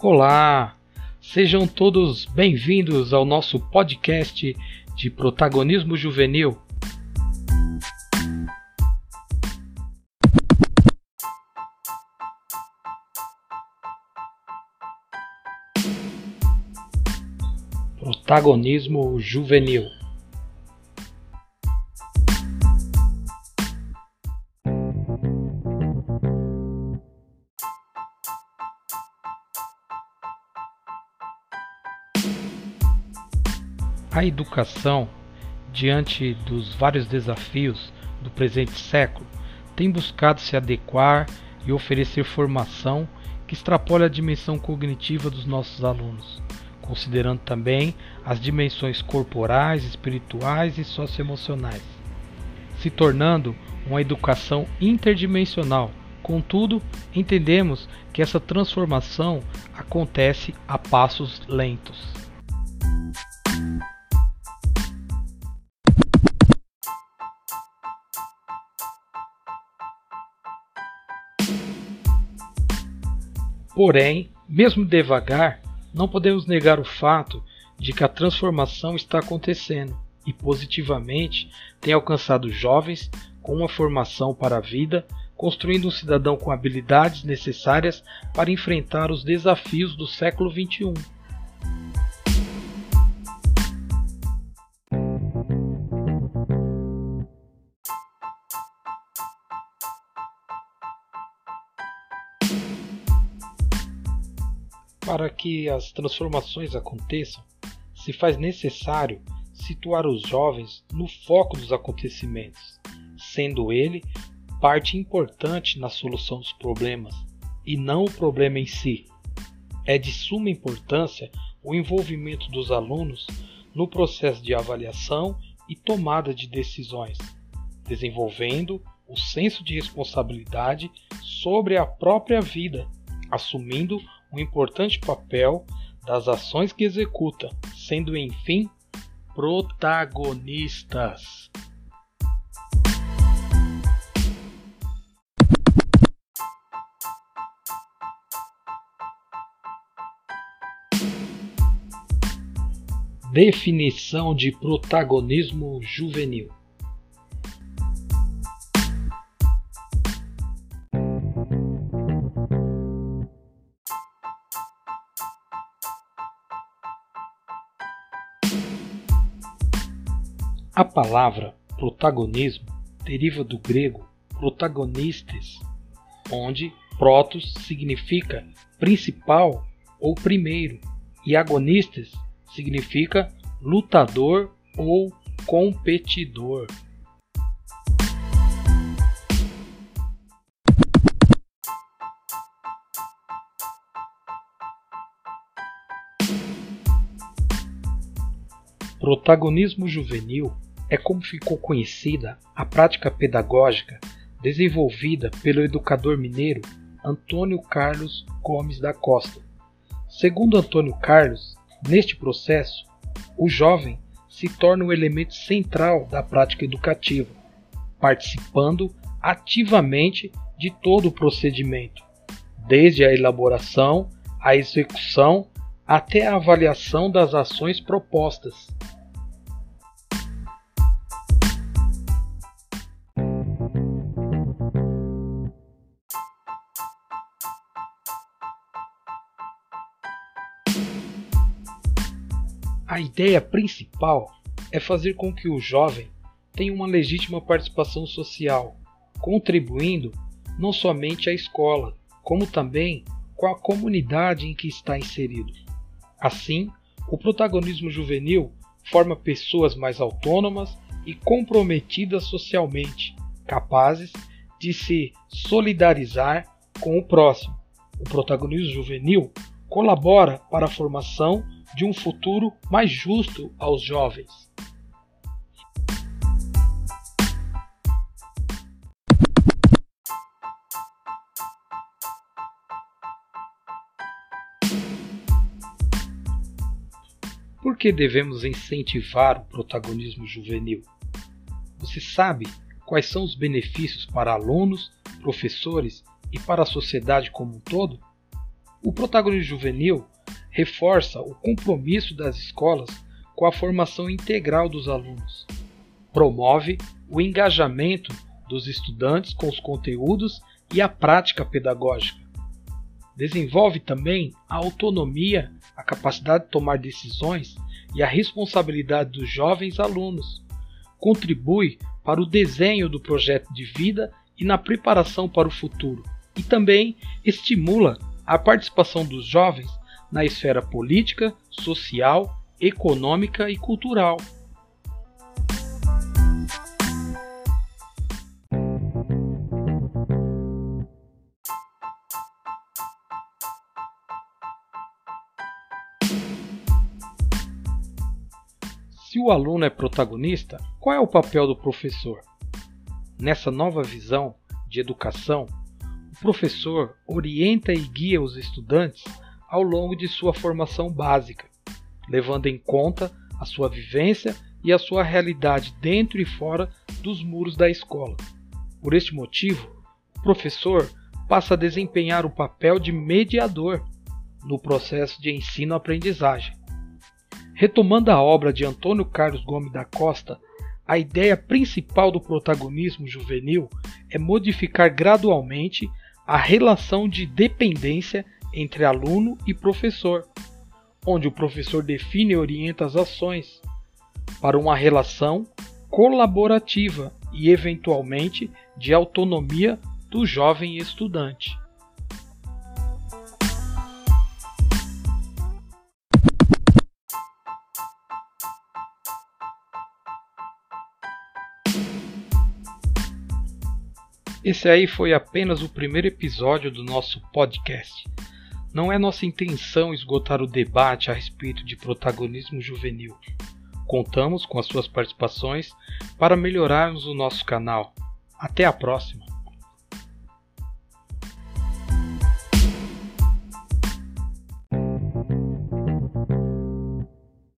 Olá! Sejam todos bem-vindos ao nosso podcast de protagonismo juvenil. Protagonismo juvenil. A educação, diante dos vários desafios do presente século, tem buscado se adequar e oferecer formação que extrapole a dimensão cognitiva dos nossos alunos, considerando também as dimensões corporais, espirituais e socioemocionais, se tornando uma educação interdimensional. Contudo, entendemos que essa transformação acontece a passos lentos. Porém, mesmo devagar, não podemos negar o fato de que a transformação está acontecendo e positivamente tem alcançado jovens com uma formação para a vida, construindo um cidadão com habilidades necessárias para enfrentar os desafios do século XXI. Para que as transformações aconteçam, se faz necessário situar os jovens no foco dos acontecimentos, sendo ele parte importante na solução dos problemas e não o problema em si. É de suma importância o envolvimento dos alunos no processo de avaliação e tomada de decisões, desenvolvendo o senso de responsabilidade sobre a própria vida, assumindo um importante papel das ações que executa, sendo enfim protagonistas. Definição de protagonismo juvenil. A palavra protagonismo deriva do grego protagonistes, onde protos significa principal ou primeiro e agonistes significa lutador ou competidor. Protagonismo juvenil é como ficou conhecida a prática pedagógica desenvolvida pelo educador mineiro Antônio Carlos Gomes da Costa. Segundo Antônio Carlos, neste processo, o jovem se torna o elemento central da prática educativa, participando ativamente de todo o procedimento, desde a elaboração, a execução até a avaliação das ações propostas. A ideia principal é fazer com que o jovem tenha uma legítima participação social, contribuindo não somente à escola, como também com a comunidade em que está inserido. Assim, o protagonismo juvenil forma pessoas mais autônomas e comprometidas socialmente, capazes de se solidarizar com o próximo. O protagonismo juvenil colabora para a formação de um futuro mais justo aos jovens. Por que devemos incentivar o protagonismo juvenil? Você sabe quais são os benefícios para alunos, professores e para a sociedade como um todo? O protagonismo juvenil reforça o compromisso das escolas com a formação integral dos alunos, promove o engajamento dos estudantes com os conteúdos e a prática pedagógica. Desenvolve também a autonomia, a capacidade de tomar decisões e a responsabilidade dos jovens alunos. Contribui para o desenho do projeto de vida e na preparação para o futuro. E também estimula a participação dos jovens na esfera política, social, econômica e cultural. Se o aluno é protagonista, qual é o papel do professor? Nessa nova visão de educação, professor orienta e guia os estudantes ao longo de sua formação básica, levando em conta a sua vivência e a sua realidade dentro e fora dos muros da escola. Por este motivo, o professor passa a desempenhar o papel de mediador no processo de ensino-aprendizagem. Retomando a obra de Antônio Carlos Gomes da Costa, a ideia principal do protagonismo juvenil é modificar gradualmente a relação de dependência entre aluno e professor, onde o professor define e orienta as ações, para uma relação colaborativa e, eventualmente, de autonomia do jovem estudante. Esse aí foi apenas o primeiro episódio do nosso podcast. Não é nossa intenção esgotar o debate a respeito de protagonismo juvenil. Contamos com as suas participações para melhorarmos o nosso canal. Até a próxima!